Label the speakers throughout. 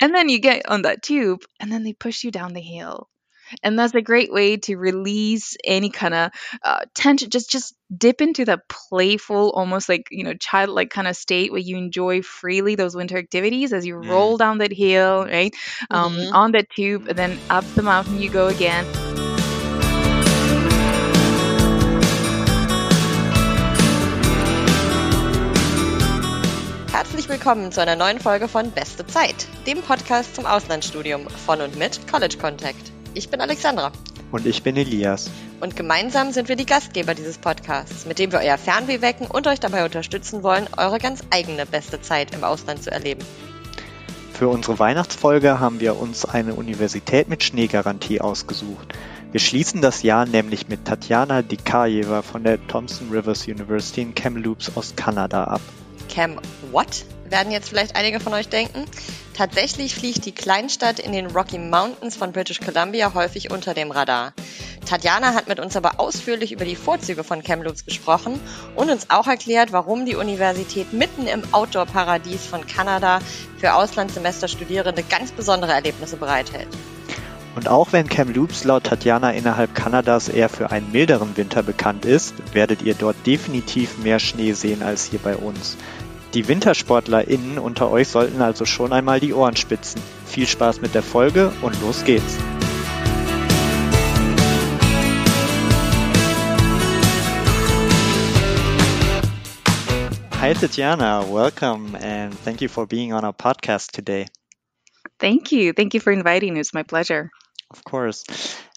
Speaker 1: And then you get on that tube, and then they push you down the hill and that's a great way to release any kind of uh, tension just just dip into the playful almost like you know childlike kind of state where you enjoy freely those winter activities as you
Speaker 2: Mm.
Speaker 1: roll down that hill right um,
Speaker 3: Mhm.
Speaker 1: on that tube and then up the mountain you go again
Speaker 3: Herzlich willkommen zu einer neuen Folge von Beste Zeit, dem Podcast zum Auslandsstudium von und mit College Contact. Ich bin Alexandra
Speaker 2: Und ich bin Elias.
Speaker 3: und gemeinsam sind wir die Gastgeber dieses Podcasts, mit dem wir euer Fernweh wecken und euch dabei unterstützen wollen, eure ganz eigene beste Zeit im Ausland zu erleben.
Speaker 2: Für unsere Weihnachtsfolge haben wir uns eine Universität mit Schneegarantie ausgesucht. Wir schließen das Jahr nämlich mit Tatjana Dikajeva von der Thompson Rivers University in Kamloops aus Kanada ab.
Speaker 3: Cam What? Werden jetzt vielleicht einige von euch denken. Tatsächlich fliegt die Kleinstadt in den Rocky Mountains von British Columbia häufig unter dem Radar. Tatjana hat mit uns aber ausführlich über die Vorzüge von Kamloops gesprochen und uns auch erklärt, warum die Universität mitten im Outdoor-Paradies von Kanada für Auslandssemesterstudierende ganz besondere Erlebnisse bereithält.
Speaker 2: Und auch wenn Kamloops laut Tatjana innerhalb Kanadas eher für einen milderen Winter bekannt ist, werdet ihr dort definitiv mehr Schnee sehen als hier bei uns. Die WintersportlerInnen unter euch sollten also schon einmal die Ohren spitzen. Viel Spaß mit der Folge und los geht's! Hi Tatjana, welcome and thank you for being on our podcast today.
Speaker 1: thank you thank you for inviting us my pleasure
Speaker 2: Of course.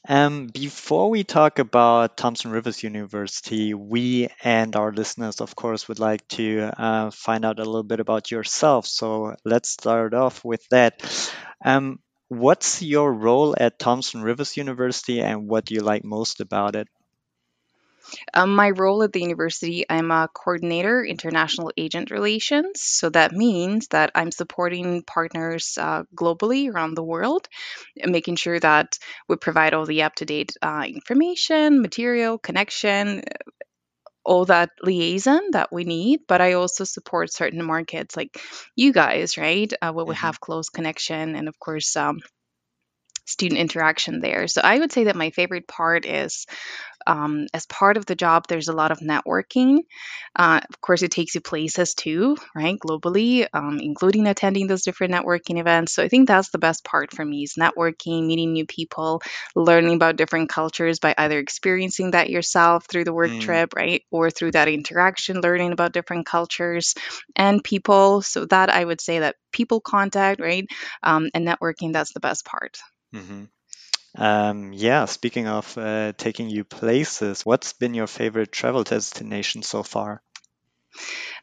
Speaker 2: Um, before we talk about Thompson Rivers University, we and our listeners, of course, would like to uh, find out a little bit about yourself. So let's start off with that. Um, what's your role at Thompson Rivers University and what do you like most about it?
Speaker 1: Um, my role at the university, I'm a coordinator, international agent relations. So that means that I'm supporting partners uh, globally around the world, making sure that we provide all the up to date uh, information, material, connection, all that liaison that we need. But I also support certain markets like you guys, right? Uh, where we
Speaker 2: Mhm.
Speaker 1: have close connection and, of course, um, student interaction there. So I would say that my favorite part is um, as part of the job, there's a lot of networking. Uh, of course, it takes you places too, right? Globally, um, including attending those different networking events. So I think that's the best part for me is networking, meeting new people, learning about different cultures by either experiencing that yourself through the work
Speaker 2: Mm.
Speaker 1: trip, right? Or through that interaction, learning about different cultures and people. So that I would say that people contact, right? Um, and networking, that's the best part.
Speaker 2: Hmm Um, yeah, speaking of uh, taking you places, what's been your favorite travel destination so far?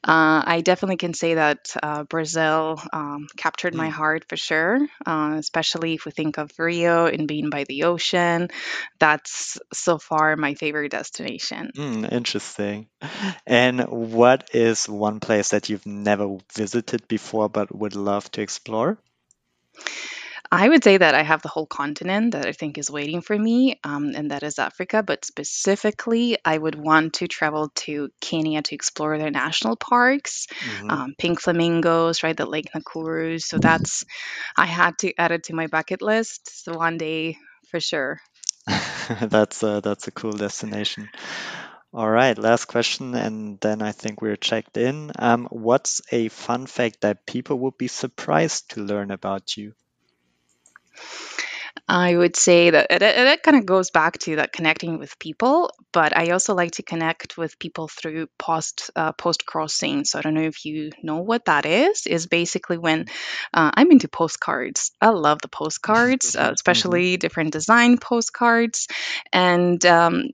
Speaker 1: Uh, I definitely can say that uh, Brazil um, captured my
Speaker 2: Mm.
Speaker 1: heart for sure, uh, especially if we think of Rio and being by the ocean. That's so far my favorite destination.
Speaker 2: Hmm, interesting. And what is one place that you've never visited before but would love to explore?
Speaker 1: I would say that I have the whole continent that I think is waiting for me, um, and that is Africa. But specifically, I would want to travel to Kenya to explore their national parks,
Speaker 2: Mhm.
Speaker 1: um, pink flamingos, right? The Lake Nakuru. So that's, I had to add it to my bucket list. So one day for sure.
Speaker 2: That's a, that's a cool destination. All right, last question, and then I think we're checked in. Um, what's a fun fact that people would be surprised to learn about you?
Speaker 1: I would say that it kind of goes back to that connecting with people, but I also like to connect with people through post uh, Postcrossing. So I don't know if you know what that is. Is basically when uh, I'm into postcards. I love the postcards, uh,
Speaker 2: Mhm.
Speaker 1: especially different design postcards, and um,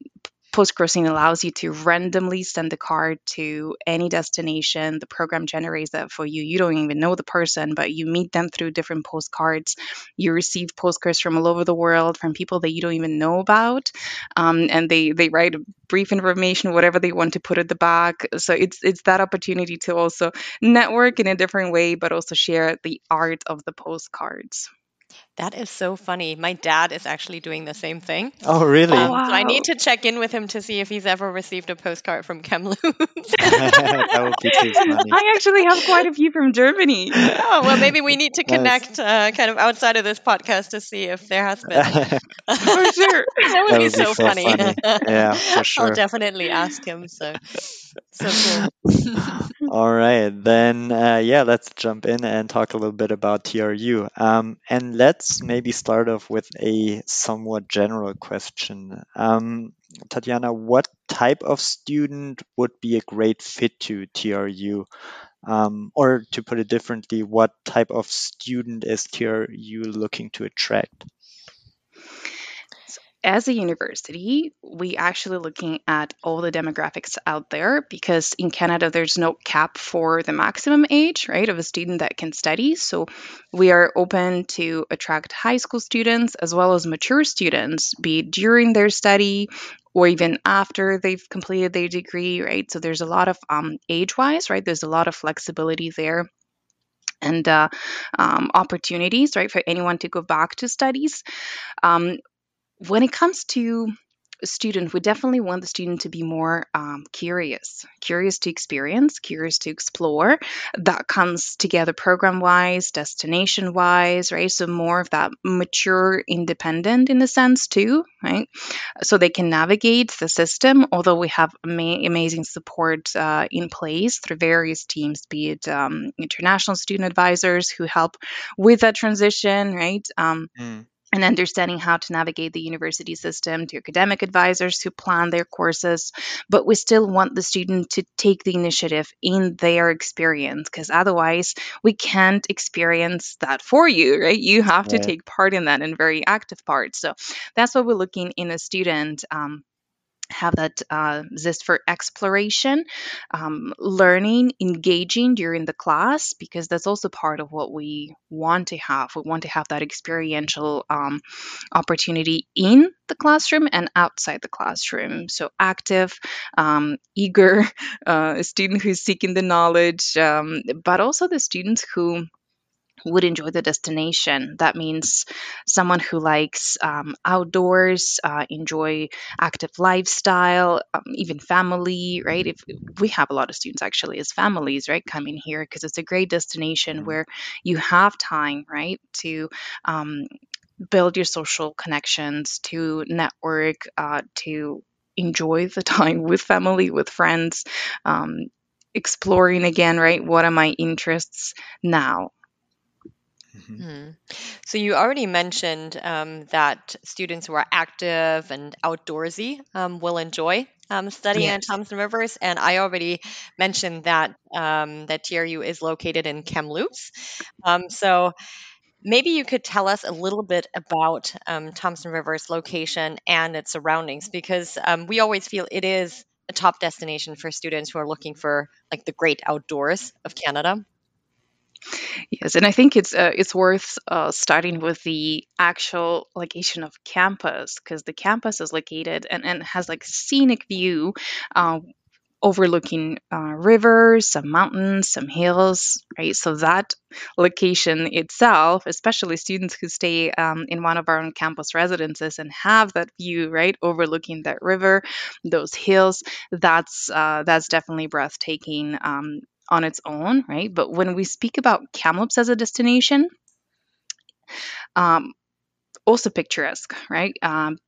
Speaker 1: Postcrossing allows you to randomly send the card to any destination. The program generates that for you. You don't even know the person, but you meet them through different postcards. You receive postcards from all over the world from people that you don't even know about, um, and they they write brief information, whatever they want to put at the back. So it's it's that opportunity to also network in a different way, but also share the art of the postcards.
Speaker 3: That is so funny. My dad is actually doing the same thing.
Speaker 2: Oh, really?
Speaker 3: Um,
Speaker 1: Oh,
Speaker 3: So I need to check in with him to see if he's ever received a postcard from Kamloops.
Speaker 2: that would be too funny.
Speaker 1: I actually have quite a few from Germany.
Speaker 3: oh, well, maybe we need to connect uh, kind of outside of this podcast to see if there has been.
Speaker 1: For sure.
Speaker 3: that would
Speaker 2: That
Speaker 3: be
Speaker 2: would be
Speaker 3: so,
Speaker 2: so
Speaker 3: funny.
Speaker 2: funny. Yeah, for sure.
Speaker 3: I'll definitely ask him. So, so cool.
Speaker 2: All right, then, uh, yeah, let's jump in and talk a little bit about TRU. Um, and let's maybe start off with a somewhat general question. Um, Tatyana, what type of student would be a great fit to TRU? Um, or to put it differently, what type of student is TRU looking to attract?
Speaker 1: As a university, we actually looking at all the demographics out there because in Canada there's no cap for the maximum age, right, of a student that can study. So we are open to attract high school students as well as mature students, be it during their study or even after they've completed their degree, right? So there's a lot of um, age-wise, right? There's a lot of flexibility there and uh, um, opportunities, right, for anyone to go back to studies. Um, when it comes to a student, we definitely want the student to be more um, curious, curious to experience, curious to explore. That comes together program wise, destination wise, right? So more of that mature, independent in a sense too, right? So they can navigate the system. Although we have ama- amazing support uh, in place through various teams, be it um, international student advisors who help with that transition, right? Um,
Speaker 2: Mm,
Speaker 1: and understanding how to navigate the university system to academic advisors who plan their courses but we still want the student to take the initiative in their experience because otherwise we can't experience that for you right? You have to take part in that and very active part. So that's what we're looking in a student um, have that uh, zest for exploration, um, learning, engaging during the class, because that's also part of what we want to have. We want to have that experiential um, opportunity in the classroom and outside the classroom. So, active, um, eager, uh, a student who's seeking the knowledge, um, but also the students who would enjoy the destination. That means someone who likes um, outdoors, uh, enjoy active lifestyle, um, even family, right? If we have a lot of students actually as families, right, coming here because it's a great destination where you have time, right, to um, build your social connections, to network, uh, to enjoy the time with family, with friends. Um, exploring again right what are my interests now
Speaker 2: mhm.
Speaker 3: Hmm. So you already mentioned um, that students who are active and outdoorsy um, will enjoy um, studying at Thompson Rivers, and I already mentioned that um, that TRU is located in Kamloops. Um, so maybe you could tell us a little bit about um, Thompson Rivers location and its surroundings, because um, we always feel it is a top destination for students who are looking for like the great outdoors of Canada.
Speaker 1: Yes, and I think it's uh, it's worth uh, starting with the actual location of campus because the campus is located and, and has like scenic view uh, overlooking uh, rivers, some mountains, some hills, right? So that location itself, especially students who stay um, in one of our own campus residences and have that view, right, overlooking that river, those hills, that's uh, that's definitely breathtaking. Um, on its own, right? But when we speak about Kamloops as a destination, um, also picturesque, right? Um,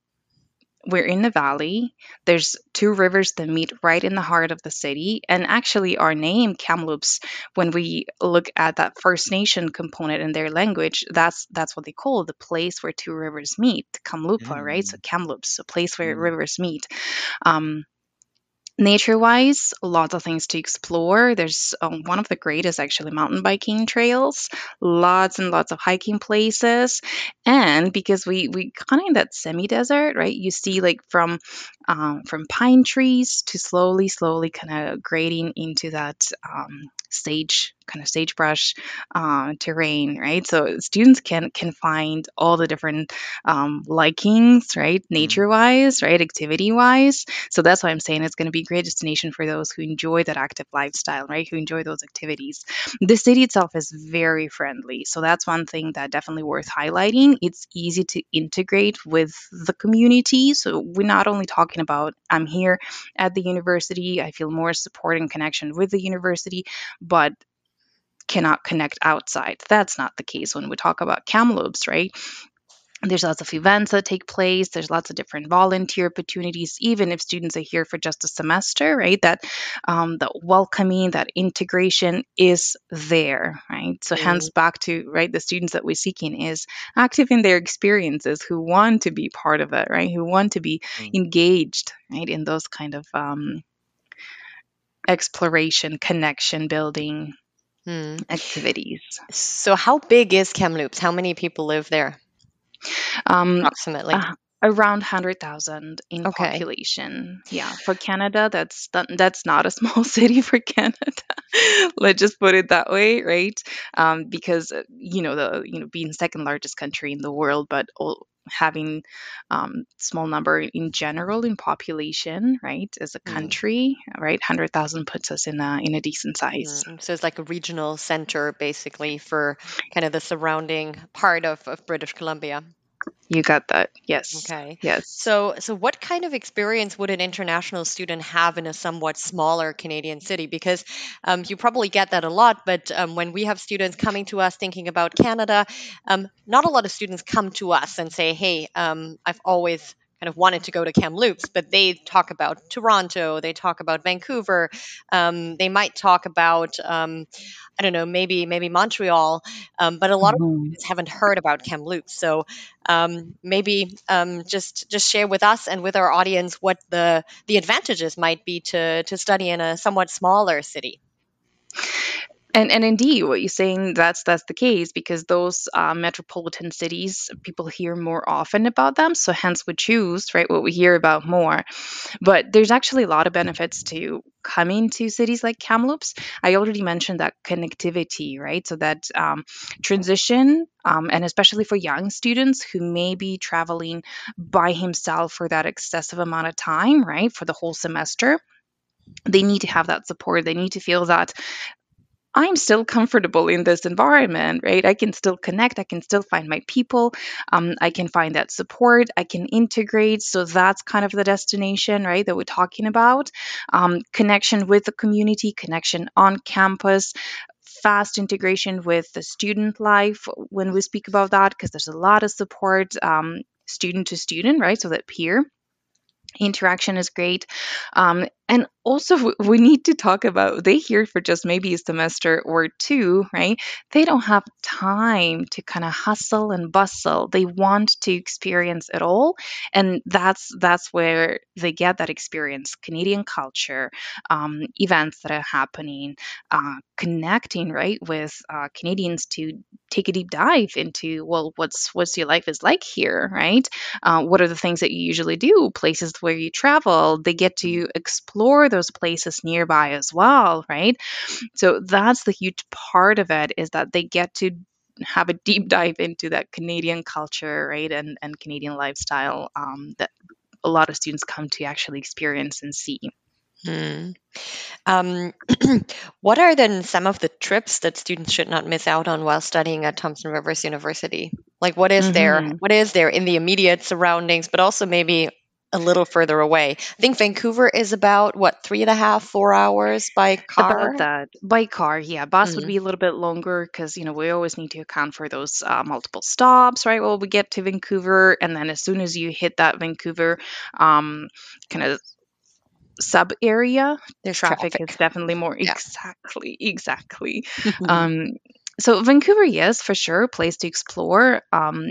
Speaker 1: we're in the valley. There's two rivers that meet right in the heart of the city. And actually, our name, Kamloops, when we look at that First Nation component in their language, that's that's what they call the place where two rivers meet, Kamloopa, right? So Kamloops, a place where
Speaker 2: Mm.
Speaker 1: rivers meet. Um, nature wise lots of things to explore. There's um, one of the greatest actually mountain biking trails. Lots and lots of hiking places. And because we we kind of in that semi desert right you see like from um, from pine trees to slowly slowly kind of grading into that um, sage kind of sagebrush uh, terrain, right? So students can can find all the different um, likings, right, nature wise, right, activity wise. So that's why I'm saying it's going to be a great destination for those who enjoy that active lifestyle, right, who enjoy those activities. The city itself is very friendly, so that's one thing that definitely worth highlighting. It's easy to integrate with the community. So we're not only talking about I'm here at the university, I feel more support and connection with the university, but cannot connect outside. That's not the case when we talk about Kamloops, right? there's lots of events that take place there's lots of different volunteer opportunities even if students are here for just a semester right that um, the welcoming that integration is there right so mm. hence back to right the students that we're seeking is active in their experiences who want to be part of it right who want to be mm. engaged right in those kind of um, exploration connection building mm. activities
Speaker 3: so how big is kamloops how many people live there um, approximately? Uh,
Speaker 1: around 100,000 in okay. population. Yeah, for Canada, that's that's not a small city for Canada. Let's just put it that way, right? Um, because uh, you know the you know being second largest country in the world, but all, having um, small number in general in population, right, as a mm. country, mm. right, hundred thousand puts us in a in a decent size.
Speaker 3: Mm. So it's like a regional center, basically, for kind of the surrounding part of, of British Columbia.
Speaker 1: You got that. Yes.
Speaker 3: Okay.
Speaker 1: Yes.
Speaker 3: So, so what kind of experience would an international student have in a somewhat smaller Canadian city? Because um, you probably get that a lot, but um, when we have students coming to us thinking about Canada, um, not a lot of students come to us and say, "Hey, um, I've always kind of wanted to go to Kamloops, but they talk about Toronto, they talk about Vancouver, um, they might talk about um, I don't know, maybe maybe Montreal, um, but a lot mm-hmm. of students haven't heard about Kamloops. So um, maybe um, just just share with us and with our audience what the the advantages might be to to study in a somewhat smaller city.
Speaker 1: And and indeed, what you're saying that's that's the case because those uh, metropolitan cities, people hear more often about them. So hence we choose right what we hear about more. But there's actually a lot of benefits to coming to cities like Kamloops. I already mentioned that connectivity, right? So that um, transition, um, and especially for young students who may be traveling by himself for that excessive amount of time, right, for the whole semester they need to have that support. They need to feel that I'm still comfortable in this environment, right? I can still connect. I can still find my people. Um, I can find that support. I can integrate. So that's kind of the destination, right, that we're talking about. Um, connection with the community, connection on campus, fast integration with the student life when we speak about that, because there's a lot of support. Um, student to student, right? So that peer interaction is great um, and also we need to talk about they here for just maybe a semester or two right? They don't have time to kind of hustle and bustle. They want to experience it all and that's that's where they get that experience. Canadian culture um, events that are happening uh, connecting right with uh, canadians to take a deep dive into well what's what's your life is like here right? Uh, what are the things that you usually do? Places where you travel. They get to explore those places nearby as well right so that's the huge part of it is that they get to have a deep dive into that canadian culture right and and canadian lifestyle um, that a lot of students come to actually experience and see
Speaker 3: Hmm. Um, what are then some of the trips that students should not miss out on while studying at Thompson Rivers University? Like, what is there?
Speaker 1: Mm-hmm.
Speaker 3: What is there in the immediate surroundings, but also maybe a little further away? I think Vancouver is about what three and a half, four hours by car.
Speaker 1: About that by car, yeah. Bus would be a little bit longer because you know we always need to account for those uh, multiple stops, right? Well, we get to Vancouver, and then as soon as you hit that Vancouver um, kind of sub area,
Speaker 3: There's
Speaker 1: traffic,
Speaker 3: traffic.
Speaker 1: is definitely more
Speaker 3: Yeah.
Speaker 1: exactly, exactly. um, so Vancouver, yes, for sure, place to explore. Um,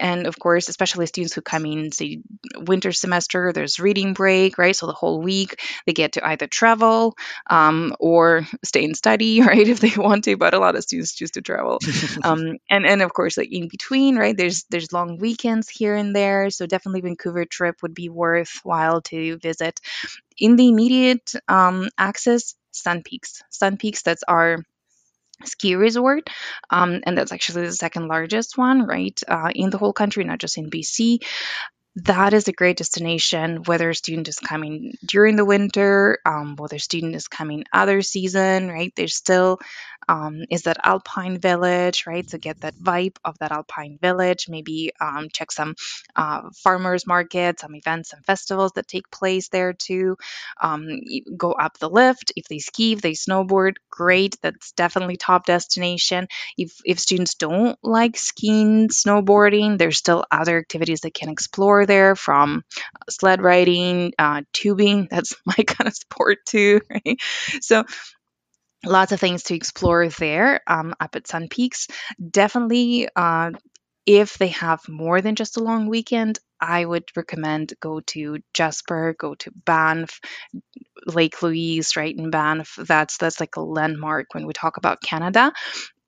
Speaker 1: and of course, especially students who come in, say, winter semester, there's reading break, right? So the whole week they get to either travel um, or stay and study, right, if they want to. But a lot of students choose to travel. um, and and of course, like in between, right? There's there's long weekends here and there. So definitely Vancouver trip would be worthwhile to visit. In the immediate um, access, Sun Peaks. Sun Peaks, that's our ski resort um, and that's actually the second largest one right uh, in the whole country not just in bc that is a great destination whether a student is coming during the winter um, whether a student is coming other season right? There's still um, is that alpine village right? To get that vibe of that alpine village maybe um, check some uh, farmers markets some events and festivals that take place there too. Um, go up the lift if they ski if they snowboard great that's definitely top destination. If if students don't like skiing snowboarding there's still other activities they can explore there from sled riding uh, tubing that's my kind of sport too right so lots of things to explore there um, up at Sun Peaks. Definitely, uh, if they have more than just a long weekend, I would recommend go to Jasper, go to Banff, Lake Louise, right in Banff. That's that's like a landmark when we talk about Canada.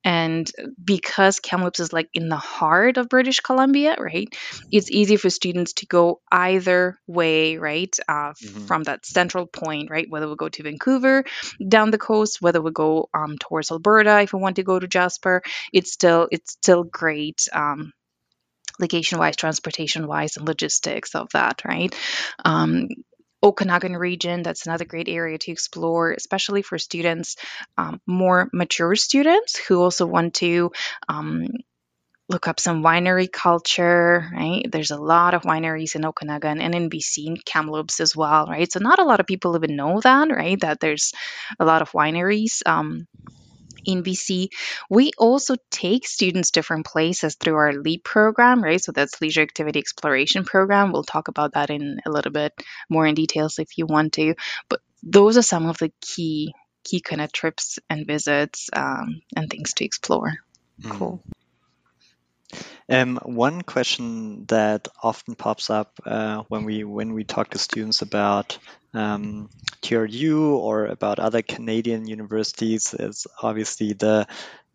Speaker 1: And because Kamloops is like in the heart of British Columbia, right? It's easy for students to go either way, right? Uh,
Speaker 2: Mhm.
Speaker 1: From that central point, right? Whether we go to Vancouver down the coast, whether we go um, towards Alberta if we want to go to Jasper, it's still it's still great. Um, location wise, transportation wise, and logistics of that, right? Um, Okanagan region, that's another great area to explore, especially for students, um, more mature students who also want to um, look up some winery culture, right? There's a lot of wineries in Okanagan and in BC, in Kamloops as well, right? So not a lot of people even know that, right? That there's a lot of wineries. Um, in BC. We also take students different places through our LEAP program, right? So that's Leisure Activity Exploration Program. We'll talk about that in a little bit more in details if you want to. But those are some of the key key kind of trips and visits um, and things to explore.
Speaker 2: Mhm.
Speaker 3: Cool.
Speaker 2: Um, one question that often pops up uh, when we when we talk to students about um, TRU or about other Canadian universities is obviously the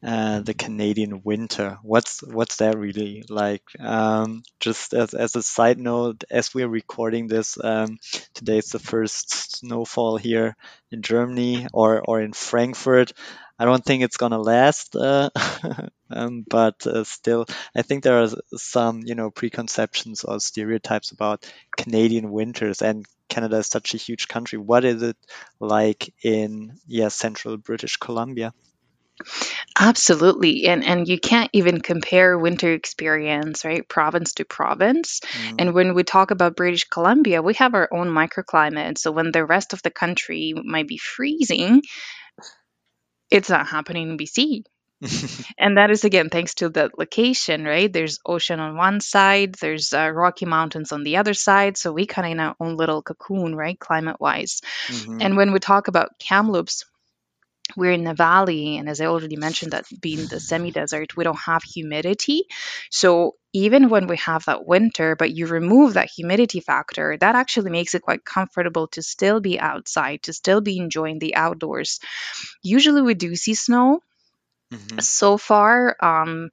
Speaker 2: uh, the Canadian winter. What's what's that really like? Um, just as, as a side note, as we're recording this, um, today is the first snowfall here in Germany or or in Frankfurt. I don't think it's gonna last, uh, um, but uh, still, I think there are some, you know, preconceptions or stereotypes about Canadian winters, and Canada is such a huge country. What is it like in, yeah, central British Columbia?
Speaker 1: Absolutely. And and you can't even compare winter experience, right? Province to province.
Speaker 2: Mm,
Speaker 1: And when we talk about British Columbia, we have our own microclimate. So when the rest of the country might be freezing, it's not happening in BC. And that is again thanks to the location, right? There's ocean on one side, there's uh, Rocky Mountains on the other side. So we kind of in our own little cocoon, right? Climate wise.
Speaker 2: mhm,
Speaker 1: And when we talk about Kamloops, we're in a valley, and as I already mentioned, that being the semi desert, we don't have humidity. So even when we have that winter, but you remove that humidity factor, that actually makes it quite comfortable to still be outside, to still be enjoying the outdoors. Usually we do see snow.
Speaker 2: Mhm,
Speaker 1: So far, um,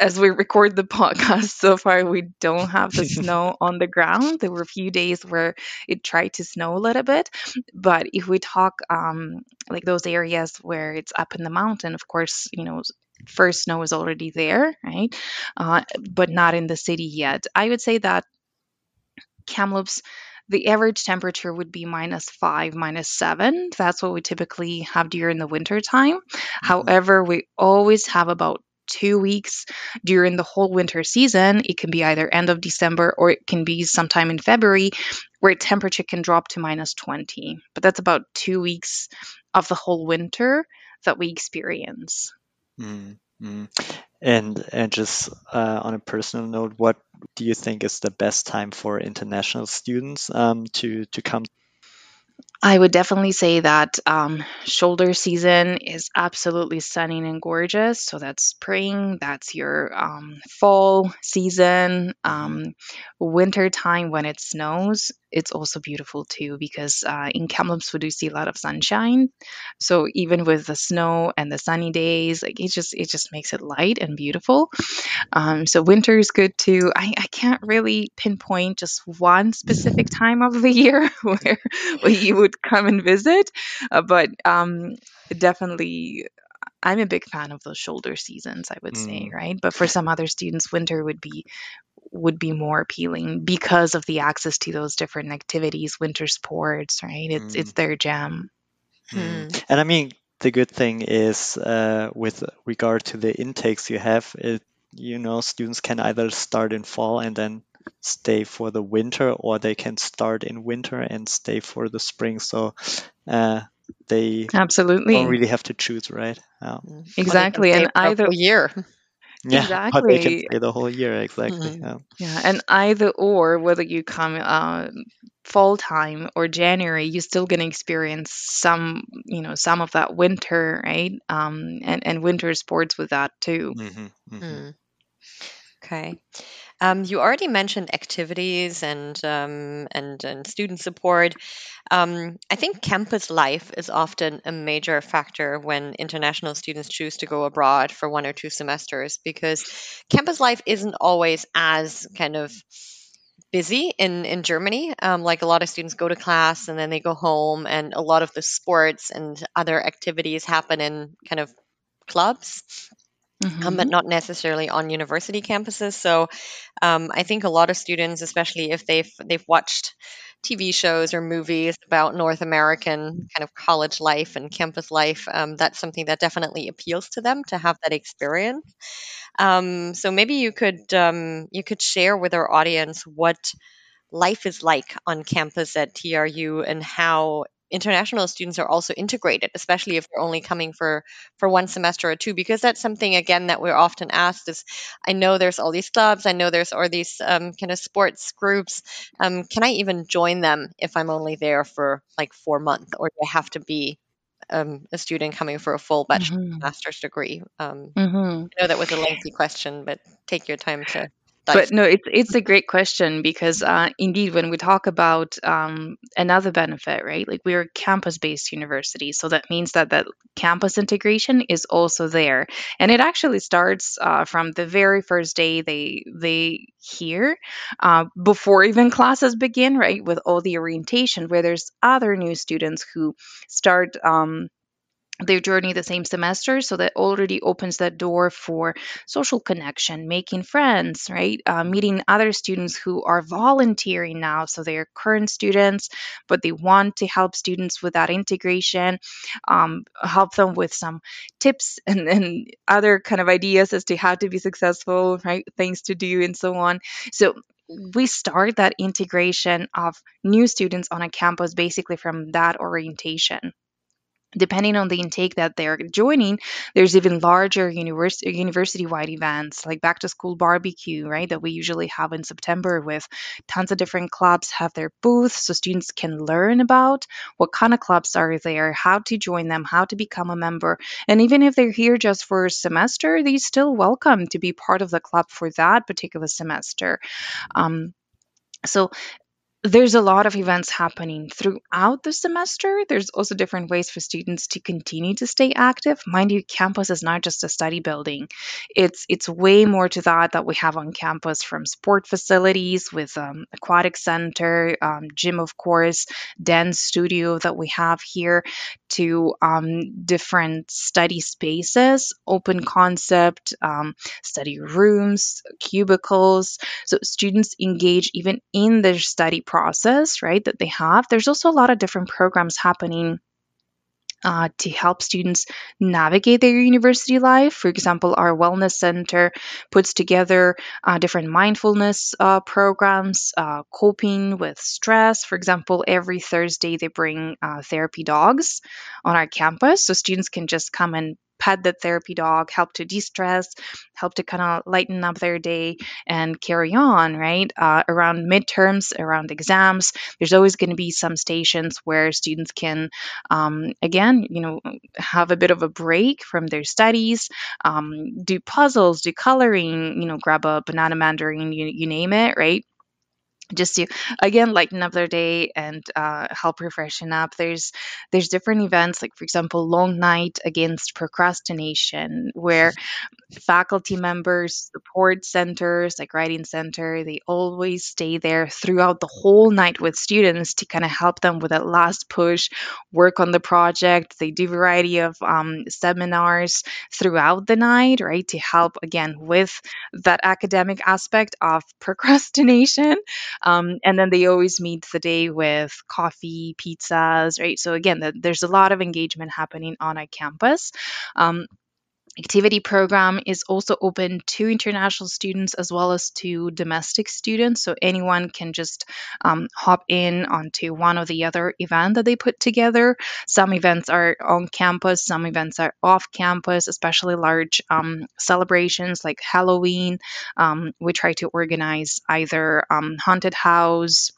Speaker 1: as we record the podcast so far we don't have the snow on the ground. There were a few days where it tried to snow a little bit but if we talk um, like those areas where it's up in the mountain of course you know first snow is already there right? Uh, but not in the city yet. I would say that kamloops the average temperature would be minus five minus seven that's what we typically have during the winter time
Speaker 2: mhm,
Speaker 1: However, we always have about two weeks during the whole winter season. It can be either end of December or it can be sometime in February where temperature can drop to minus 20. But that's about two weeks of the whole winter that we experience.
Speaker 2: mm, mm. And and just uh, on a personal note, what do you think is the best time for international students um, to to come?
Speaker 1: I would definitely say that um, shoulder season is absolutely stunning and gorgeous. So that's spring, that's your um, fall season, um, winter time when it snows. It's also beautiful too because uh, in Kamloops we do see a lot of sunshine. So even with the snow and the sunny days, like it just it just makes it light and beautiful. Um, so winter is good too. I, I can't really pinpoint just one specific time of the year where you would come and visit, uh, but um, definitely I'm a big fan of those shoulder seasons, I would say,
Speaker 2: Mm.
Speaker 1: right? But for some other students, winter would be would be more appealing because of the access to those different activities, winter sports, right? It's it's
Speaker 2: Mm.
Speaker 1: their jam.
Speaker 2: Mm. And I mean, the good thing is uh, with regard to the intakes you have, it you know students can either start in fall and then stay for the winter, or they can start in winter and stay for the spring. So uh, they
Speaker 1: Absolutely.
Speaker 2: don't really have to choose, right? Yeah.
Speaker 1: Exactly, and either
Speaker 3: year.
Speaker 2: Yeah, but they can
Speaker 1: Exactly.
Speaker 2: stay the whole year. Exactly.
Speaker 3: Mhm.
Speaker 2: Yeah.
Speaker 1: Yeah, and either or, whether you come uh, fall time or January, you're still going to experience some, you know, some of that winter, right? Um, and and winter sports with that too.
Speaker 2: Mhm, mhm.
Speaker 3: Mm. Okay. Um, you already mentioned activities and um, and and student support. Um, I think campus life is often a major factor when international students choose to go abroad for one or two semesters because campus life isn't always as kind of busy in in Germany. Um, like a lot of students go to class and then they go home, and a lot of the sports and other activities happen in kind of clubs um, but
Speaker 1: Mhm.
Speaker 3: not necessarily on university campuses. So um, I think a lot of students, especially if they've they've watched TV shows or movies about North American kind of college life and campus life, um, that's something that definitely appeals to them to have that experience. Um, so maybe you could um, you could share with our audience what life is like on campus at TRU and how international students are also integrated especially if they're only coming for for one semester or two because that's something again that we're often asked is i know there's all these clubs i know there's all these um, kind of sports groups um, can i even join them if i'm only there for like four months or do i have to be um, a student coming for a full bachelor's
Speaker 1: Mhm.
Speaker 3: master's degree um,
Speaker 1: Mhm.
Speaker 3: i know that was a lengthy question but take your time to
Speaker 1: But no, it's it's a great question because uh, indeed, when we talk about um, another benefit, right? Like we're a campus-based university, so that means that that campus integration is also there, and it actually starts uh, from the very first day they they hear, uh, before even classes begin, right? With all the orientation, where there's other new students who start. Um, their journey the same semester so that already opens that door for social connection making friends right? Uh, meeting other students who are volunteering now so they're current students but they want to help students with that integration um, help them with some tips and, and other kind of ideas as to how to be successful right? Things to do and so on. So we start that integration of new students on a campus basically from that orientation depending on the intake that they're joining there's even larger university university wide events like back to school barbecue right that we usually have in september with tons of different clubs have their booths so students can learn about what kind of clubs are there how to join them how to become a member. And even if they're here just for a semester they're still welcome to be part of the club for that particular semester. Um, so there's a lot of events happening throughout the semester. There's also different ways for students to continue to stay active. Mind you, campus is not just a study building. It's it's way more to that that we have on campus from sport facilities with um, aquatic center, um, gym, of course, dance studio that we have here, to um, different study spaces, open concept, um, study rooms, cubicles. So students engage even in their study process, right, that they have. There's also a lot of different programs happening uh, to help students navigate their university life. For example, our wellness center puts together uh, different mindfulness uh, programs, uh, coping with stress. For example, every Thursday they bring uh, therapy dogs on our campus, so students can just come and pet the therapy dog, help to de-stress, help to kind of lighten up their day and carry on, right? Uh, around midterms, around exams, there's always going to be some stations where students can, um, again, you know, have a bit of a break from their studies, um, do puzzles, do coloring, you know, grab a banana mandarin, you, you name it, right? Just to again lighten up their day and uh, help refreshen up. There's there's different events like for example long night against procrastination where faculty members support centers like writing center they always stay there throughout the whole night with students to kind of help them with that last push work on the project. They do a variety of um, seminars throughout the night right to help again with that academic aspect of procrastination um, and then they always meet the day with coffee, pizzas, right? So again, the, there's a lot of engagement happening on a campus. Um, activity program is also open to international students as well as to domestic students. So anyone can just um, hop in onto one or the other event that they put together. Some events are on campus some events are off campus especially large um, celebrations like halloween um, we try to organize either um, haunted house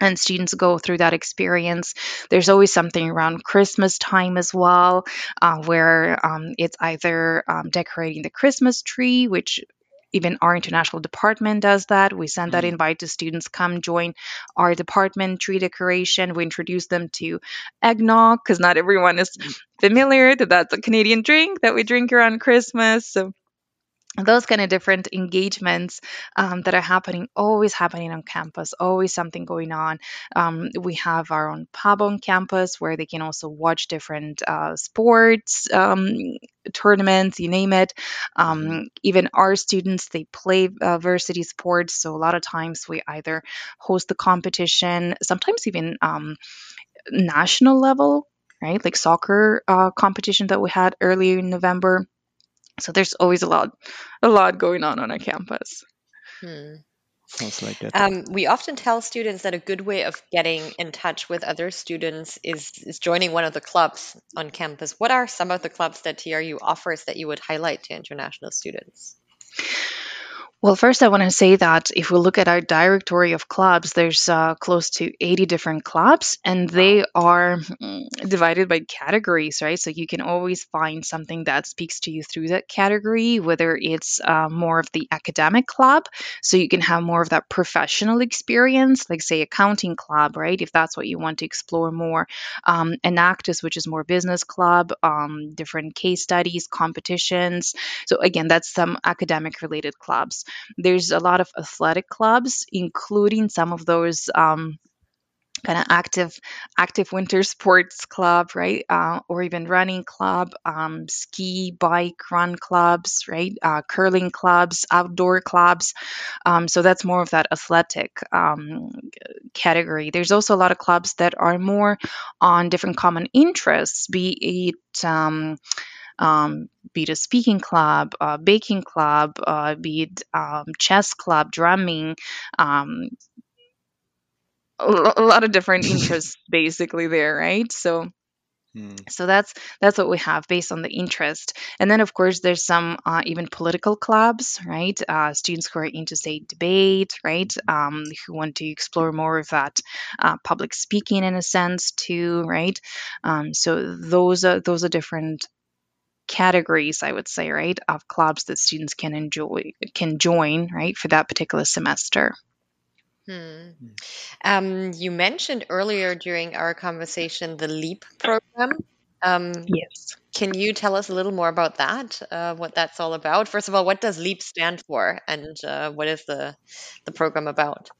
Speaker 1: and students go through that experience. There's always something around Christmas time as well, uh, where um, it's either um, decorating the Christmas tree, which even our international department does that. We send that
Speaker 2: Mm.
Speaker 1: invite to students, come join our department tree decoration. We introduce them to eggnog because not everyone is familiar that that's a Canadian drink that we drink around Christmas. So those kind of different engagements um, that are happening always happening on campus always something going on. Um, we have our own pub on campus where they can also watch different uh, sports um, tournaments you name it. Um, even our students they play uh, varsity sports so a lot of times we either host the competition sometimes even um, national level right? Like soccer uh, competition that we had earlier in november so there's always a lot a lot going on on a campus
Speaker 3: Hmm.
Speaker 2: Sounds like it.
Speaker 3: Um, we often tell students that a good way of getting in touch with other students is, is joining one of the clubs on campus. What are some of the clubs that TRU offers that you would highlight to international students?
Speaker 1: Well, first, I want to say that if we look at our directory of clubs, there's uh, close to 80 different clubs, and they are mm, divided by categories, right? So you can always find something that speaks to you through that category, whether it's uh, more of the academic club, so you can have more of that professional experience, like, say, accounting club, right? If that's what you want to explore more. Um, Enactus, which is more business club, um, different case studies, competitions. So, again, that's some academic related clubs there's a lot of athletic clubs including some of those um, kind of active active winter sports club right? Uh, or even running club um, ski bike run clubs right? Uh, curling clubs outdoor clubs. Um, so that's more of that athletic um, category. There's also a lot of clubs that are more on different common interests be it um, be it a speaking club, uh, baking club, uh, be it um, chess club, drumming, um, a, lot of different interests basically there, right? So
Speaker 2: Hmm.
Speaker 1: so that's that's what we have based on the interest and then of course there's some uh, even political clubs right uh, students who are into say debate right um, who want to explore more of that uh, public speaking in a sense too right um, so those are those are different categories i would say right of clubs that students can enjoy can join right for that particular semester
Speaker 3: Hmm. Um, you mentioned earlier during our conversation the LEAP program. Um,
Speaker 1: yes
Speaker 3: can you tell us a little more about that? Uh, what that's all about? First of all, what does LEAP stand for, and uh, what is the the program about?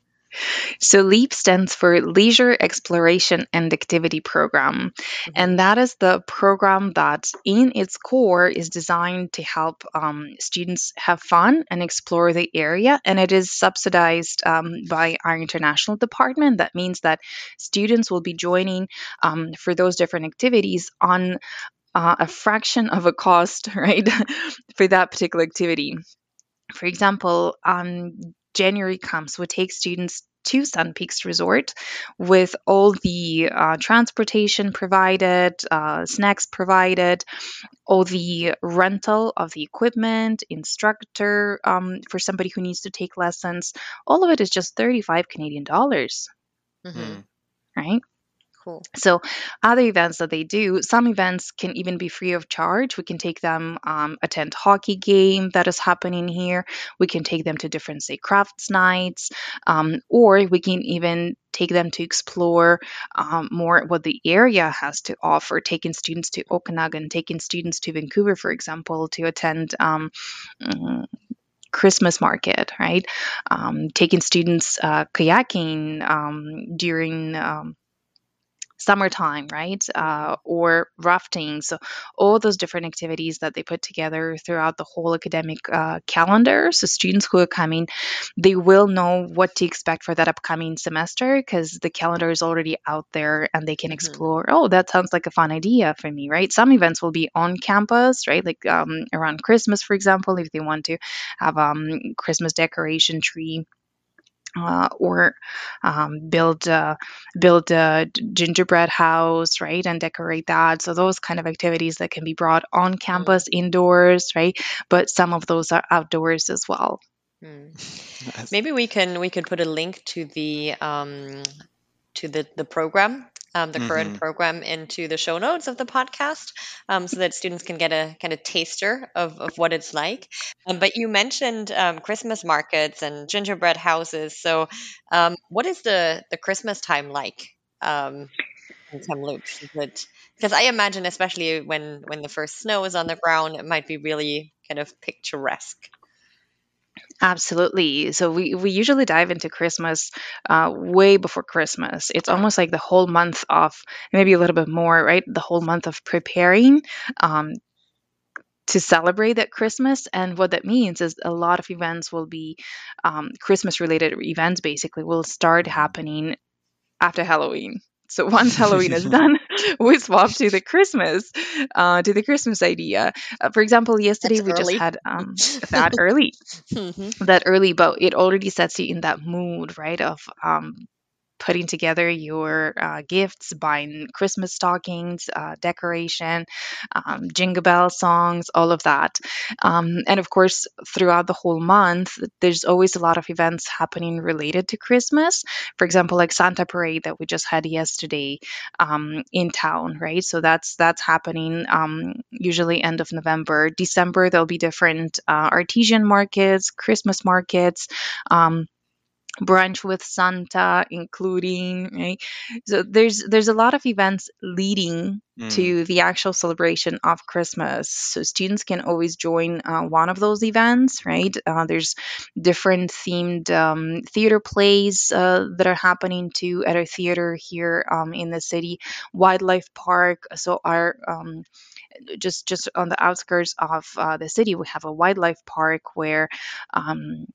Speaker 1: So LEAP stands for Leisure Exploration and Activity Program.
Speaker 3: Mhm.
Speaker 1: And that is the program that, in its core, is designed to help um, students have fun and explore the area. And it is subsidized um, by our international department. That means that students will be joining um, for those different activities on uh, a fraction of a cost, right, for that particular activity. For example, um, January comes, we take students to Sun Peaks Resort with all the uh, transportation provided, uh, snacks provided, all the rental of the equipment, instructor um, for somebody who needs to take lessons. All of it is just 35 Canadian dollars,
Speaker 3: Mhm.
Speaker 2: Hmm.
Speaker 1: right?
Speaker 3: Cool.
Speaker 1: So, other events that they do, some events can even be free of charge. We can take them um, attend hockey game that is happening here. We can take them to different say crafts nights, um, or we can even take them to explore um, more what the area has to offer. Taking students to Okanagan, taking students to Vancouver, for example, to attend. Um, mm, Christmas market, right? Um, taking students uh, kayaking um, during um, summertime, right? Uh, or rafting. So, all those different activities that they put together throughout the whole academic uh, calendar. So, students who are coming, they will know what to expect for that upcoming semester because the calendar is already out there and they can
Speaker 3: Mm-hmm.
Speaker 1: explore, oh, that sounds like a fun idea for me, right? Some events will be on campus, right? Like um, around Christmas, for example, if they want to have um, Christmas decoration tree uh, or um, build a, build a d- gingerbread house, right, and decorate that. So those kind of activities that can be brought on campus, indoors, right, but some of those are outdoors as well.
Speaker 3: Hmm.
Speaker 2: Nice.
Speaker 3: Maybe we can we can put a link to the um, to the the program, um, the current
Speaker 2: Mhm.
Speaker 3: program, into the show notes of the podcast, um, so that students can get a kind of taster of, of what it's like. Um, but you mentioned um, Christmas markets and gingerbread houses. So, um, what is the the Christmas time like um, in Kamloops? Because I imagine, especially when when the first snow is on the ground, it might be really kind of picturesque.
Speaker 1: Absolutely. So we, we usually dive into Christmas uh, way before Christmas. It's almost like the whole month of, maybe a little bit more, right? The whole month of preparing um, to celebrate that Christmas. And what that means is a lot of events will be um, Christmas related events, basically, will start happening after Halloween. So once Halloween is done, we swap to the Christmas, uh, to the Christmas idea. Uh, for example, yesterday
Speaker 3: That's
Speaker 1: we just had um, that early
Speaker 3: Mhm.
Speaker 1: that early, but it already sets you in that mood, right? Of um, putting together your uh, gifts, buying Christmas stockings, uh, decoration, um, jingle bell songs, all of that. Um, and of course, throughout the whole month, there's always a lot of events happening related to Christmas. For example, like Santa Parade that we just had yesterday um, in town, right? So that's that's happening um, usually end of November. December there'll be different uh, artesian markets, Christmas markets. Um, brunch with santa including right? So there's there's a lot of events leading
Speaker 2: Mm.
Speaker 1: to the actual celebration of christmas. So students can always join uh, one of those events right? Uh, there's different themed um, theater plays uh, that are happening too at our theater here um, in the city. Wildlife park so our um, just just on the outskirts of uh, the city we have a wildlife park where um,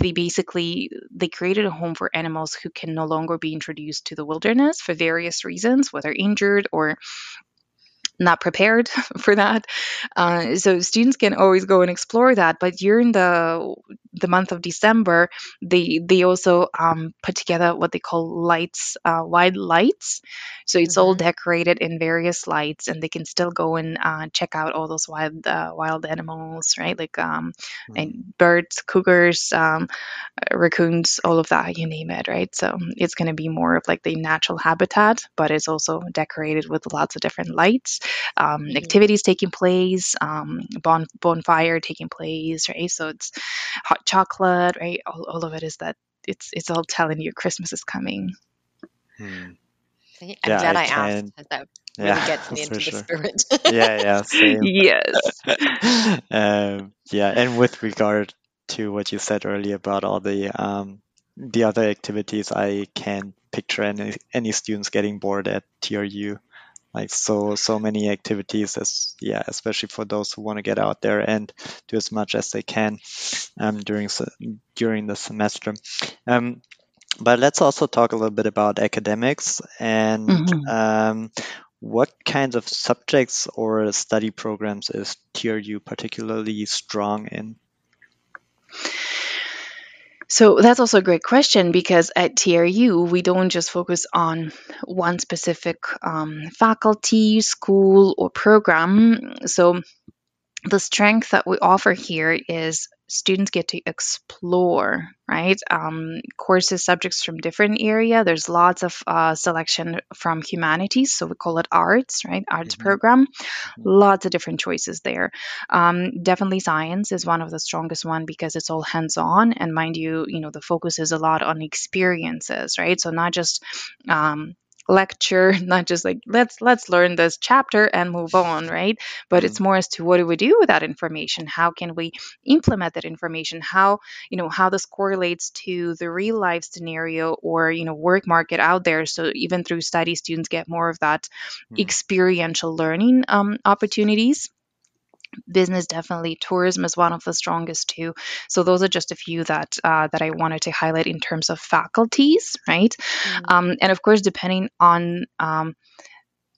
Speaker 1: they basically they created a home for animals who can no longer be introduced to the wilderness for various reasons whether injured or not prepared for that. Uh, so students can always go and explore that but during the the month of december they they also um, put together what they call lights uh, wide lights so it's all
Speaker 3: Mhm.
Speaker 1: decorated in various lights and they can still go and uh, check out all those wild uh, wild animals right like um,
Speaker 2: Mm.
Speaker 1: and birds cougars um, raccoons all of that you name it right so it's going to be more of like the natural habitat but it's also decorated with lots of different lights um,
Speaker 3: Mhm.
Speaker 1: activities taking place um, bon- bonfire taking place right so it's hot chocolate right all, all of it is that it's it's all telling you christmas is coming
Speaker 2: Mm.
Speaker 3: See, I'm
Speaker 2: Yeah,
Speaker 3: glad
Speaker 2: I
Speaker 3: I,
Speaker 2: can-
Speaker 3: asked. 'cause That really
Speaker 2: Yeah,
Speaker 3: gets me
Speaker 2: for
Speaker 3: into
Speaker 2: sure.
Speaker 3: the spirit.
Speaker 2: Yeah, yeah, same.
Speaker 1: yes
Speaker 2: um, yeah, and with regard to what you said earlier about all the um, the other activities, I can't picture any any students getting bored at TRU. Like so so many activities, as yeah, especially for those who want to get out there and do as much as they can um, during during the semester. Um, but let's also talk a little bit about academics and
Speaker 1: Mhm.
Speaker 2: um, what kinds of subjects or study programs is TRU particularly strong in?
Speaker 1: So that's also a great question because at TRU, we don't just focus on one specific um, faculty, school, or program. So the strength that we offer here is students get to explore right? Um, courses subjects from different area. There's lots of uh, selection from humanities so we call it arts right? Arts
Speaker 2: Mhm.
Speaker 1: program.
Speaker 2: Mhm.
Speaker 1: lots of different choices there. Um, definitely science is one of the strongest one because it's all hands-on and mind you you know the focus is a lot on experiences right? So not just um, lecture not just like let's let's learn this chapter and move on right? But it's more as to what do we do with that information? How can we implement that information? How you know how this correlates to the real life scenario or you know work market out there. So even through study students get more of that
Speaker 2: Mhm.
Speaker 1: experiential learning um, opportunities business definitely tourism is one of the strongest too. So those are just a few that uh, that i wanted to highlight in terms of faculties right? Um, and of course depending on um,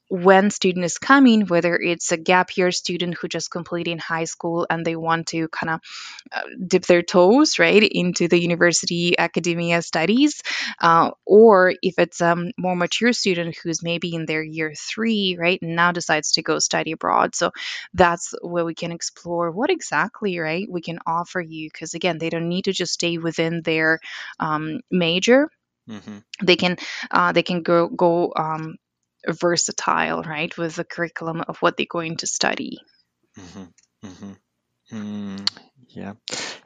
Speaker 1: when student is coming whether it's a gap year student who just completing high school and they want to kind of uh, dip their toes right into the university academia studies uh, or if it's a um, more mature student who's maybe in their year three right and now decides to go study abroad so that's where we can explore what exactly right we can offer you because again they don't need to just stay within their um, major
Speaker 2: Mhm.
Speaker 1: they can uh, they can go go um, versatile right with the curriculum of what they're going to study
Speaker 2: Mhm. Mhm. Mm, yeah,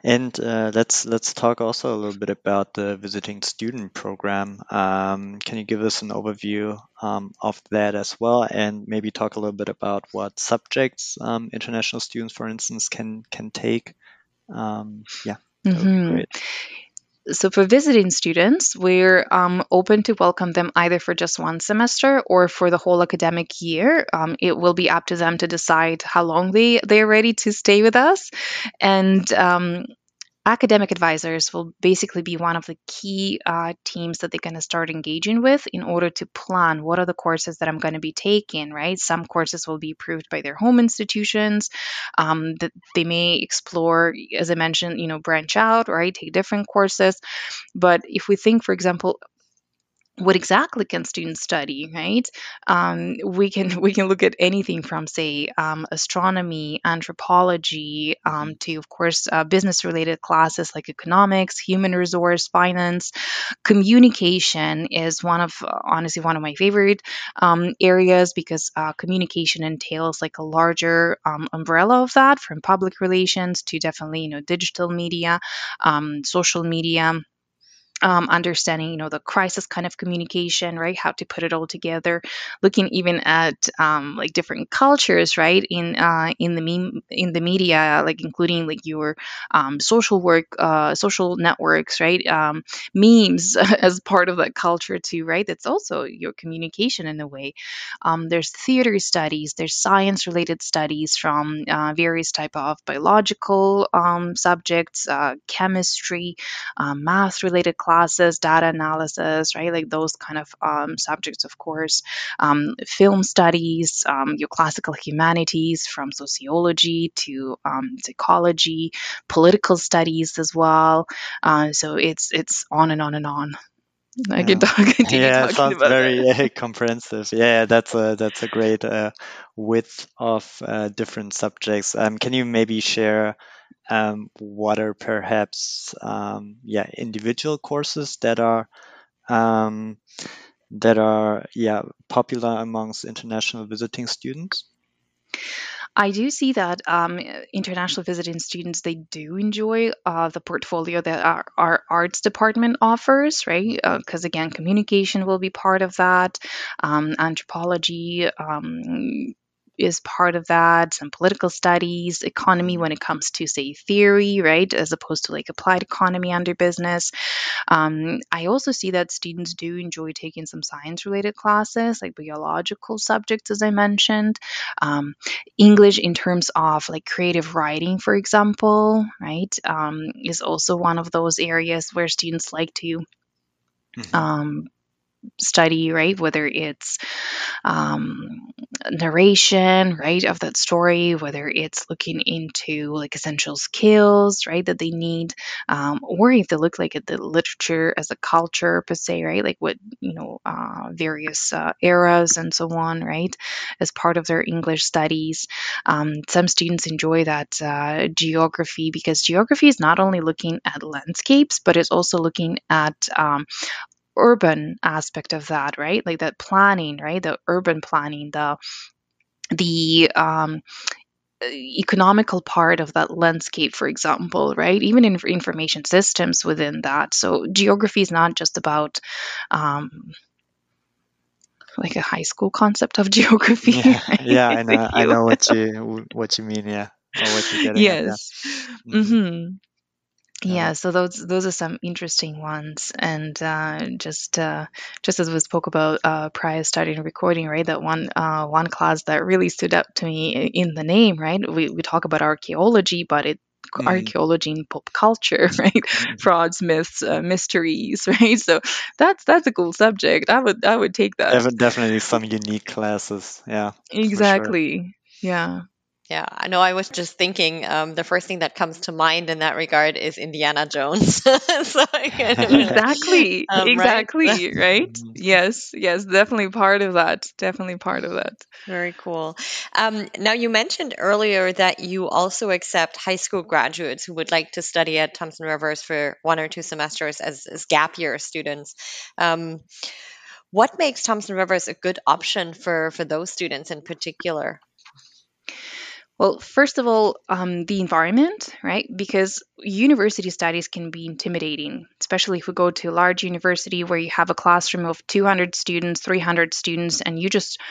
Speaker 2: and uh, let's let's talk also a little bit about the visiting student program. Um, can you give us an overview um, of that as well, and maybe talk a little bit about what subjects um, international students, for instance, can can take? Um, yeah, that
Speaker 1: so for visiting students we're um, open to welcome them either for just one semester or for the whole academic year. Um, it will be up to them to decide how long they they're ready to stay with us. And um, academic advisors will basically be one of the key uh, teams that they're going to start engaging with in order to plan what are the courses that i'm going to be taking right? Some courses will be approved by their home institutions um, that they may explore as i mentioned you know branch out right take different courses. But if we think for example what exactly can students study right? Um, we can we can look at anything from say um, astronomy anthropology um, to of course uh, business related classes like economics human resource finance. Communication is one of uh, honestly one of my favorite um, areas because uh, communication entails like a larger um, umbrella of that from public relations to definitely you know digital media um, social media um, understanding you know the crisis kind of communication right? How to put it all together. Looking even at um, like different cultures right? In uh, in the meme in the media like including like your um, social work uh, social networks right? Um, memes as part of that culture too right? That's also your communication in a way. Um, there's theater studies there's science related studies from uh, various type of biological um, subjects uh, chemistry um, math related classes, data analysis, right? Like those kind of um, subjects, of course. Um, film studies, um, your classical humanities from sociology to um, psychology, political studies as well. Uh, so it's it's on and on and on. I can talk,
Speaker 2: Yeah, it sounds very uh, comprehensive. Yeah, that's a that's a great uh, width of uh, different subjects. Um, can you maybe share um, what are perhaps um, yeah individual courses that are um, that are yeah popular amongst international visiting students?
Speaker 1: I do see that um, international visiting students they do enjoy uh, the portfolio that our, our arts department offers, right? Because again, communication will be part of that, um, anthropology. Um, is part of that some political studies economy when it comes to say theory right as opposed to like applied economy under business um, I also see that students do enjoy taking some science related classes, like biological subjects, as I mentioned. Um, English, in terms of like creative writing, for example, right, um, is also one of those areas where students like to
Speaker 2: Mhm.
Speaker 1: Study, right? Whether it's um, narration, right, of that story, whether it's looking into like essential skills, right, that they need, um, or if they look like at the literature as a culture per se, right, like what you know, uh, various uh, eras and so on, right, as part of their English studies. Um, some students enjoy that uh, geography because geography is not only looking at landscapes, but it's also looking at um, urban aspect of that, right? Like that planning, right? The urban planning, the the um, economical part of that landscape, for example, right? Even in information systems within that. So geography is not just about um, like a high school concept of geography.
Speaker 2: Yeah,
Speaker 1: right?
Speaker 2: yeah, I know, I know what you what you mean. Yeah, or what you're getting at.
Speaker 1: yes.
Speaker 2: Yeah. Mhm.
Speaker 1: hmm
Speaker 2: Yeah.
Speaker 1: Yeah, so those those are some interesting ones, and uh, just uh, just as we spoke about uh, prior to starting recording, right? That one uh, one class that really stood out to me in the name, right? We we talk about archaeology, but it
Speaker 2: Mhm.
Speaker 1: archaeology in pop culture, right? Frauds, myths, uh, mysteries, right? So that's that's a cool subject. I would I would take that
Speaker 2: definitely some unique classes. Yeah, for sure.
Speaker 1: exactly. Yeah.
Speaker 3: Yeah, I know. I was just thinking. Um, the first thing that comes to mind in that regard is Indiana Jones. so I kind of
Speaker 1: Exactly.
Speaker 3: Um,
Speaker 1: exactly. Right.
Speaker 2: Mhm.
Speaker 1: Yes. Yes. Definitely part of that. Definitely part of that.
Speaker 3: Very cool. Um, now, you mentioned earlier that you also accept high school graduates who would like to study at Thompson Rivers for one or two semesters as, as gap year students. Um, what makes Thompson Rivers a good option for, for those students in particular?
Speaker 1: Well, first of all, um, the environment, right? Because university studies can be intimidating, especially if we go to a large university where you have a classroom of 200 students, 300 students, and you just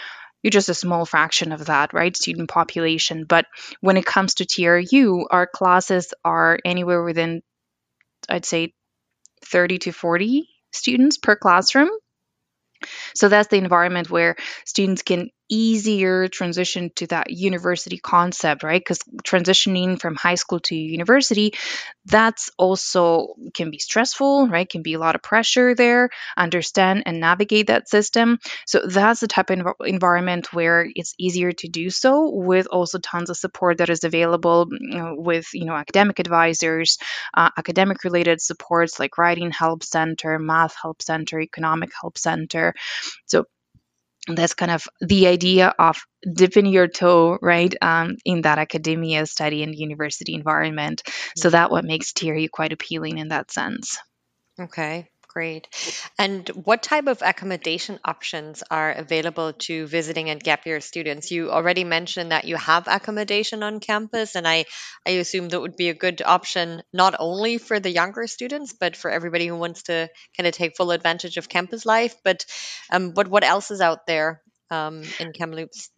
Speaker 1: you're just a small fraction of that, right? Student population. But when it comes to TRU, our classes are anywhere within, I'd say, 30 to 40 students per classroom. So that's the environment where students can easier transition to that university concept, right? Because transitioning from high school to university, that's also can be stressful, right? Can be a lot of pressure there, understand and navigate that system. So that's the type of env- environment where it's easier to do so with also tons of support that is available you know, with, you know, academic advisors, uh, academic related supports like writing help center, math help center, economic help center. So that's kind of the idea of dipping your toe right um, in that academia study and university environment. So that what makes TRU quite appealing in that sense.
Speaker 3: Okay, great. And what type of accommodation options are available to visiting and gap year students? You already mentioned that you have accommodation on campus, and I, I assume that would be a good option not only for the younger students, but for everybody who wants to kind of take full advantage of campus life. But um, but what else is out there um, in Kamloops?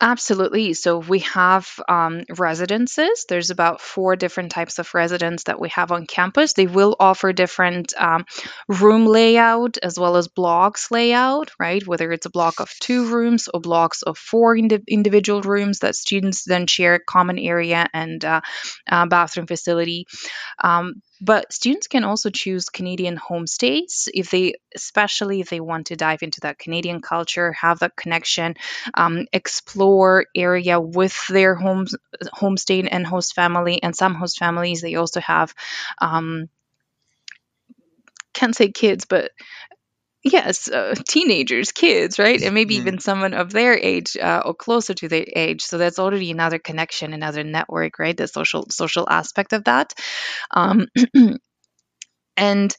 Speaker 1: Absolutely. So we have um, residences. There's about four different types of residence that we have on campus. They will offer different um, room layout as well as blocks layout, right? Whether it's a block of two rooms or blocks of four indi- individual rooms that students then share common area and uh, uh, bathroom facility. Um, but students can also choose Canadian homestays if they, especially if they want to dive into that Canadian culture, have that connection, um, explore area with their home homestay and host family. And some host families they also have, um, can't say kids, but yes, uh, teenagers, kids, right? And maybe
Speaker 2: Mhm.
Speaker 1: even someone of their age uh, or closer to their age. So that's already another connection, another network, right? The social social aspect of that. Um, and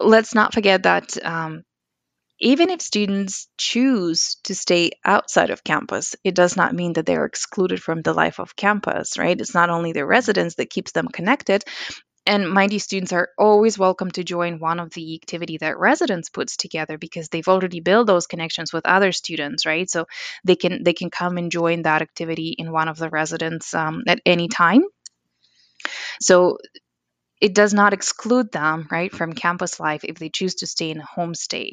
Speaker 1: let's not forget that um, even if students choose to stay outside of campus, it does not mean that they're excluded from the life of campus, right? It's not only their residence that keeps them connected. And mind you, students are always welcome to join one of the activity that residents puts together because they've already built those connections with other students, right? So they can they can come and join that activity in one of the residents um, at any time. So it does not exclude them right from campus life if they choose to stay in a homestay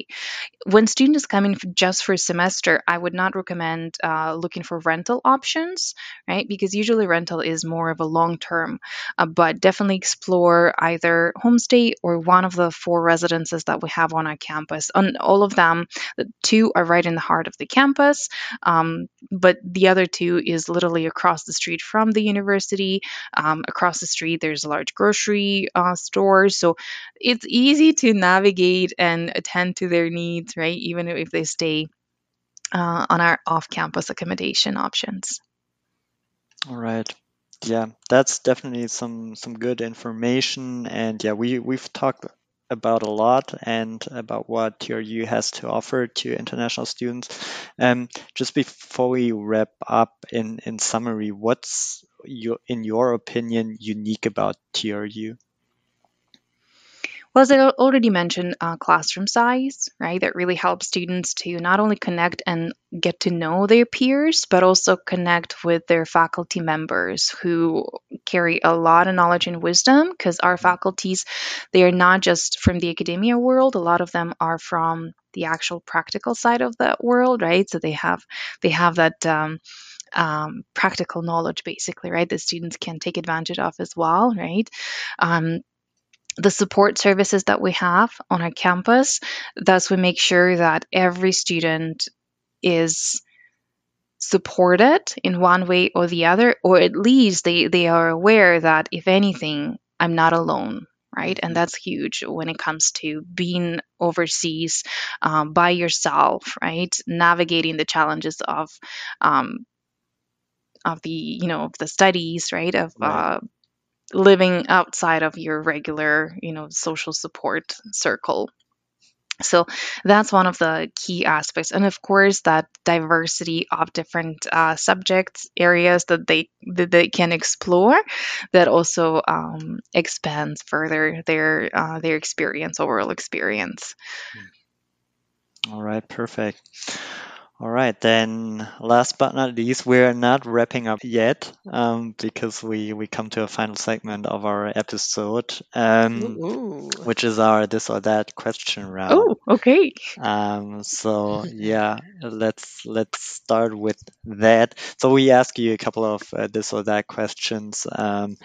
Speaker 1: when students come in just for a semester i would not recommend uh, looking for rental options right because usually rental is more of a long term uh, but definitely explore either homestay or one of the four residences that we have on our campus. On all of them the two are right in the heart of the campus um, but the other two is literally across the street from the university. Um, across the street there's a large grocery uh, store so it's easy to navigate and attend to their needs right? Even if they stay uh, on our off-campus accommodation options.
Speaker 2: All right. Yeah that's definitely some some good information. And yeah we we've talked about a lot and about what TRU has to offer to international students. Um, just before we wrap up, in in summary, what's your in your opinion unique about TRU?
Speaker 1: Well, as I already mentioned, uh, classroom size, right? That really helps students to not only connect and get to know their peers, but also connect with their faculty members who carry a lot of knowledge and wisdom. Because our faculties, they are not just from the academia world; a lot of them are from the actual practical side of that world, right? So they have they have that. Um, um, practical knowledge basically right the students can take advantage of as well right um, the support services that we have on our campus. Thus, we make sure that every student is supported in one way or the other, or at least they, they are aware that if anything, I'm not alone. Right. And that's huge when it comes to being overseas um, by yourself, right? Navigating the challenges of, um, of the, you know, of the studies, right? Of right. Uh, living outside of your regular, you know, social support circle. So that's one of the key aspects, and of course, that diversity of different uh, subjects areas that they that they can explore, that also um, expands further their uh, their experience, overall experience.
Speaker 2: All right, perfect. All right, then last but not least, we're not wrapping up yet um, because we, we come to a final segment of our episode, um, which is our this or that question round.
Speaker 1: Oh, okay.
Speaker 2: Um, so yeah, let's let's start with that. So we ask you a couple of uh, this or that questions, um,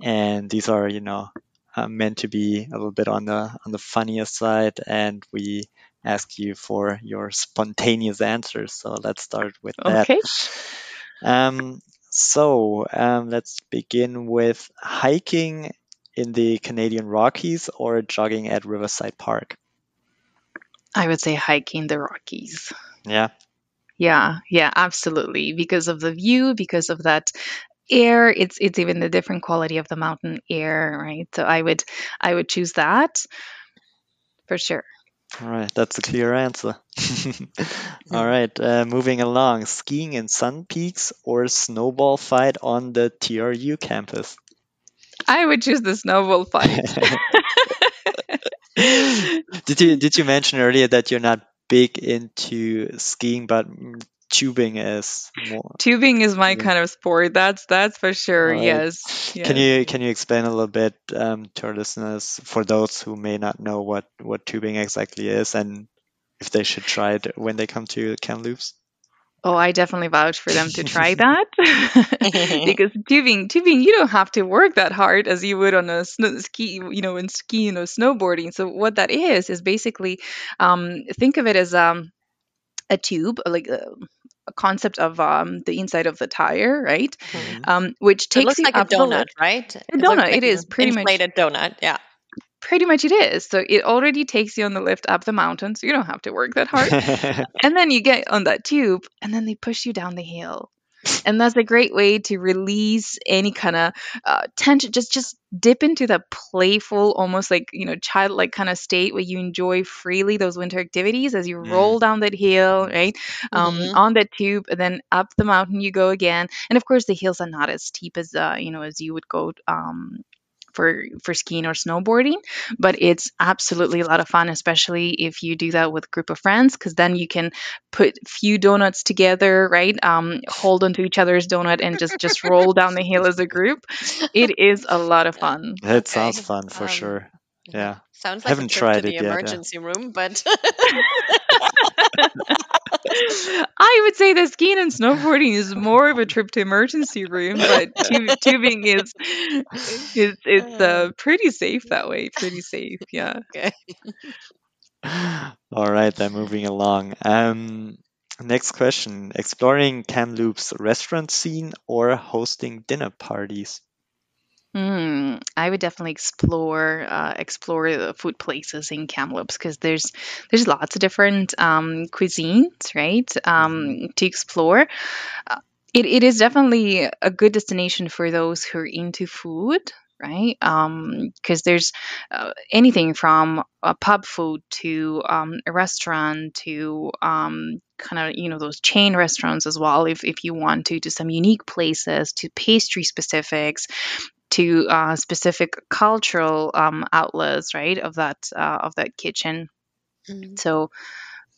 Speaker 2: and these are you know uh, meant to be a little bit on the on the funniest side, and we ask you for your spontaneous answers. So let's start with that.
Speaker 1: Okay.
Speaker 2: Um, so um, let's begin with hiking in the Canadian Rockies or jogging at Riverside Park.
Speaker 1: I would say hiking the Rockies.
Speaker 2: Yeah.
Speaker 1: Yeah, yeah, absolutely. Because of the view, because of that air, it's it's even the different quality of the mountain air, right? So I would I would choose that for sure.
Speaker 2: All right, that's a clear answer. All right, uh, moving along. Skiing in Sun Peaks or snowball fight on the TRU campus?
Speaker 1: I would choose the snowball fight.
Speaker 2: did you did you mention earlier that you're not big into skiing, but tubing is more
Speaker 1: tubing is my yeah. kind of sport that's that's for sure right. yes,
Speaker 2: yes, can you can you explain a little bit um, to our listeners for those who may not know what what tubing exactly is and if they should try it when they come to Kamloops
Speaker 1: Oh, I definitely vouch for them to try that because tubing, tubing, you don't have to work that hard as you would on a snow, ski, you know, in skiing or snowboarding. So what that is is basically, um, think of it as um, a tube, like a, a concept of um, the inside of the tire, right? Mm-hmm. Um, which takes
Speaker 3: it looks
Speaker 1: you
Speaker 3: like a donut, right?
Speaker 1: A donut. Like it is pretty
Speaker 3: inflated
Speaker 1: much
Speaker 3: donut. Yeah.
Speaker 1: Pretty much it is. So it already takes you on the lift up the mountain, so you don't have to work that hard. and then you get on that tube, and then they push you down the hill and that's a great way to release any kind of uh, tension just just dip into the playful almost like you know childlike kind of state where you enjoy freely those winter activities as you mm. roll down that hill right um, mm-hmm. on that tube and then up the mountain you go again and of course the hills are not as steep as uh, you know as you would go um, for for skiing or snowboarding, but it's absolutely a lot of fun, especially if you do that with a group of friends, because then you can put few donuts together, right? Um, hold onto each other's donut and just just roll down the hill as a group. It is a lot of fun.
Speaker 2: It
Speaker 3: Okay.
Speaker 2: sounds fun for
Speaker 3: Um,
Speaker 2: sure. Yeah.
Speaker 3: Sounds like
Speaker 2: Haven't
Speaker 3: a trip
Speaker 2: tried
Speaker 3: to the
Speaker 2: it yet, yeah.
Speaker 3: emergency room, but
Speaker 1: I would say that skiing and snowboarding is more of a trip to emergency room, but tu- tubing is is it's uh, pretty safe that way. Pretty safe, yeah.
Speaker 3: okay.
Speaker 2: All right, then moving along. Um, next question: exploring Kamloops restaurant scene or hosting dinner parties?
Speaker 1: Hmm. I would definitely explore uh, explore the food places in Kamloops because there's there's lots of different um, cuisines, right? Um, to explore. Uh, it, it is definitely a good destination for those who are into food, right? Because there's uh, anything from a pub food to um, a restaurant to um, kind of you know those chain restaurants as well. If if you want to to some unique places to pastry specifics to uh, specific cultural um, outlets, right, of that uh, of that kitchen.
Speaker 3: Mhm.
Speaker 1: So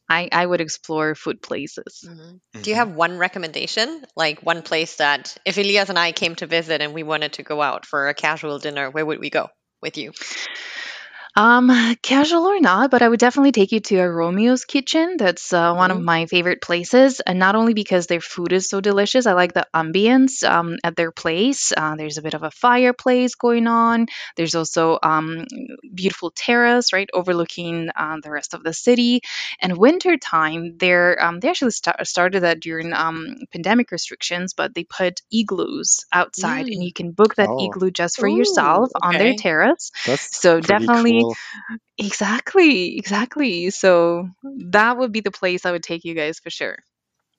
Speaker 1: I, I would explore food places.
Speaker 3: Mhm. Do you have one recommendation, like one place that if Elias and I came to visit and we wanted to go out for a casual dinner, where would we go with you?
Speaker 1: Um, casual or not, but I would definitely take you to a Romeo's Kitchen. That's uh, one of
Speaker 3: Mhm.
Speaker 1: my favorite places, and not only because their food is so delicious, I like the ambience um, at their place. Uh, there's a bit of a fireplace going on. There's also um, beautiful terrace, right, overlooking uh, the rest of the city. And winter time, they're um, they actually sta- started that during um, pandemic restrictions, but they put igloos outside, and
Speaker 3: Mm.
Speaker 1: you can book that
Speaker 2: Oh.
Speaker 1: igloo just for
Speaker 3: Ooh,
Speaker 1: yourself on their
Speaker 3: okay.
Speaker 1: terrace.
Speaker 2: That's
Speaker 1: So
Speaker 2: pretty
Speaker 1: definitely
Speaker 2: cool.
Speaker 1: Exactly, exactly. So that would be the place I would take you guys for sure.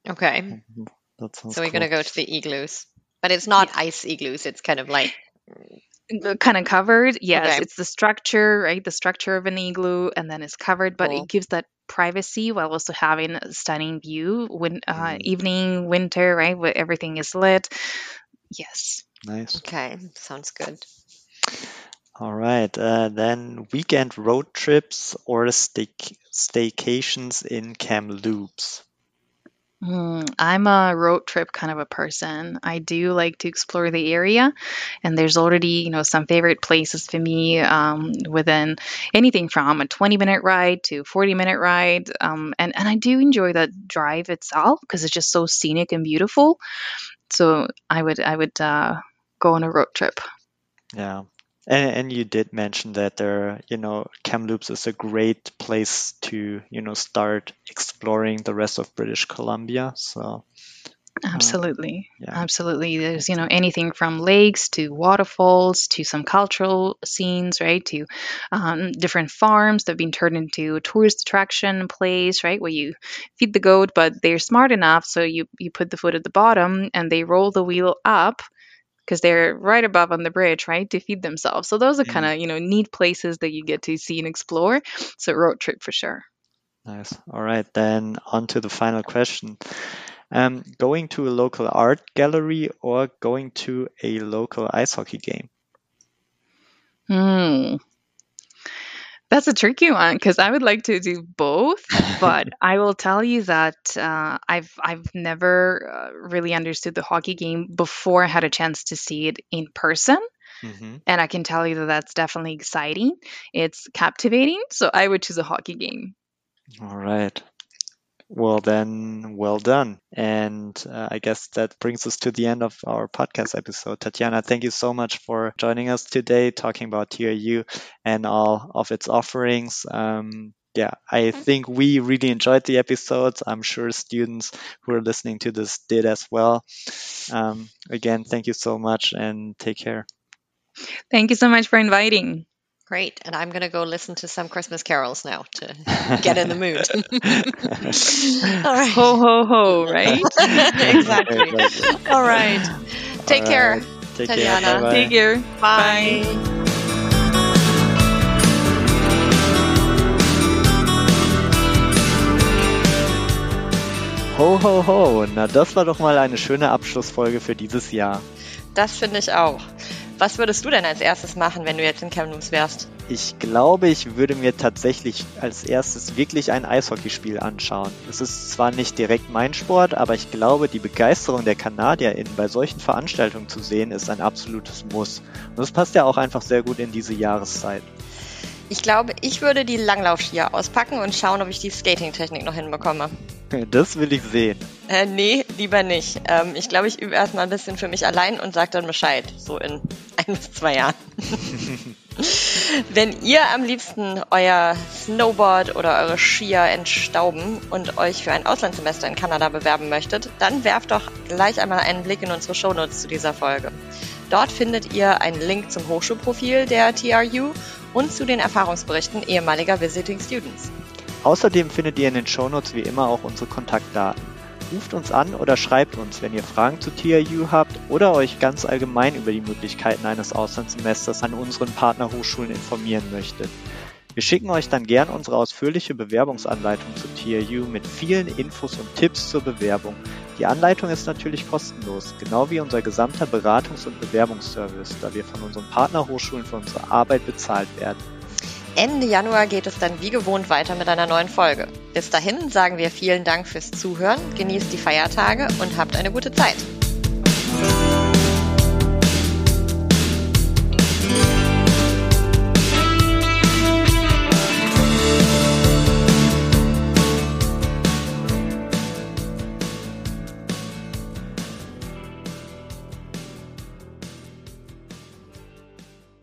Speaker 3: Okay.
Speaker 2: Mhm. That sounds
Speaker 3: So we're
Speaker 2: cool.
Speaker 3: gonna go to the igloos, but it's not ice igloos. It's kind of like
Speaker 1: Kind of covered. Yes,
Speaker 3: Okay.
Speaker 1: it's the structure, right? The structure of an igloo, and then it's covered, but
Speaker 3: Cool.
Speaker 1: it gives that privacy while also having a stunning view when uh,
Speaker 2: Mhm.
Speaker 1: evening, winter, right? Where everything is lit. Yes.
Speaker 2: Nice.
Speaker 3: okay. Sounds good.
Speaker 2: All right. Uh, then weekend road trips or stay- staycations in Kamloops.
Speaker 1: Hmm, I'm a road trip kind of a person. I do like to explore the area, and there's already, you know, some favorite places for me um, within anything from a 20 minute ride to 40 minute ride. Um, and, and I do enjoy that drive itself because it's just so scenic and beautiful. So I would I would uh, go on a road trip.
Speaker 2: Yeah. And, and you did mention that there, you know, Kamloops is a great place to, you know, start exploring the rest of British Columbia. So,
Speaker 1: Absolutely.
Speaker 2: yeah.
Speaker 1: Absolutely. There's, you know, anything from lakes to waterfalls to some cultural scenes, right? To um, different farms that have been turned into a tourist attraction place, right? Where you feed the goat, but they're smart enough. So you, you put the foot at the bottom and they roll the wheel up because they're right above on the bridge, right? To feed themselves. So those are kind of, you know, neat places that you get to see and explore. So road trip for sure.
Speaker 2: Nice. All right, then on to the final question. Um, going to a local art gallery or going to a local ice hockey game?
Speaker 1: Hmm. That's a tricky one because I would like to do both, but I will tell you that uh, I've I've never uh, really understood the hockey game before I had a chance to see it in person,
Speaker 2: hmm
Speaker 1: and I can tell you that that's definitely exciting. It's captivating, so I would choose a hockey game.
Speaker 2: All right. Well, then, well done. And uh, I guess that brings us to the end of our podcast episode. Tatyana, thank you so much for joining us today, talking about TRU and all of its offerings. Um, yeah, I think we really enjoyed the episodes. I'm sure students who are listening to this did as well. Um, again, thank you so much and take care.
Speaker 1: Thank you so much for inviting.
Speaker 3: Great. And I'm gonna go listen to some Christmas carols now to get in the mood. All right.
Speaker 1: Ho ho ho! Right?
Speaker 3: exactly. All right. Take
Speaker 2: All
Speaker 3: care.
Speaker 2: right. Take
Speaker 3: Tatyana.
Speaker 2: care. Bye-bye.
Speaker 1: Take care.
Speaker 3: Bye.
Speaker 2: Ho, ho, ho. Na, das war doch mal eine schöne Abschlussfolge für dieses Jahr.
Speaker 3: Das finde ich auch. Was würdest du denn als erstes machen, wenn du jetzt in Kamloops wärst?
Speaker 2: Ich glaube, ich würde mir tatsächlich als erstes wirklich ein Eishockeyspiel anschauen. Es ist zwar nicht direkt mein Sport, aber ich glaube, die Begeisterung der KanadierInnen bei solchen Veranstaltungen zu sehen, ist ein absolutes Muss. Und das passt ja auch einfach sehr gut in diese Jahreszeit.
Speaker 3: Ich glaube, ich würde die Langlaufskier auspacken und schauen, ob ich die Skating-Technik noch hinbekomme.
Speaker 2: Das will ich sehen.
Speaker 3: Äh, nee, lieber nicht. Ähm, ich glaube, ich übe erstmal ein bisschen für mich allein und sage dann Bescheid. So in ein bis zwei Jahren. Wenn ihr am liebsten euer Snowboard oder eure Skier entstauben und euch für ein Auslandssemester in Kanada bewerben möchtet, dann werft doch gleich einmal einen Blick in unsere Shownotes zu dieser Folge. Dort findet ihr einen Link zum Hochschulprofil der TRU und zu den Erfahrungsberichten ehemaliger Visiting Students.
Speaker 2: Außerdem findet ihr in den Shownotes wie immer auch unsere Kontaktdaten. Ruft uns an oder schreibt uns, wenn ihr Fragen zu TRU habt oder euch ganz allgemein über die Möglichkeiten eines Auslandssemesters an unseren Partnerhochschulen informieren möchtet. Wir schicken euch dann gern unsere ausführliche Bewerbungsanleitung zu TRU mit vielen Infos und Tipps zur Bewerbung. Die Anleitung ist natürlich kostenlos, genau wie unser gesamter Beratungs- und Bewerbungsservice, da wir von unseren Partnerhochschulen für unsere Arbeit bezahlt werden.
Speaker 3: Ende Januar geht es dann wie gewohnt weiter mit einer neuen Folge. Bis dahin sagen wir vielen Dank fürs Zuhören, genießt die Feiertage und habt eine gute Zeit.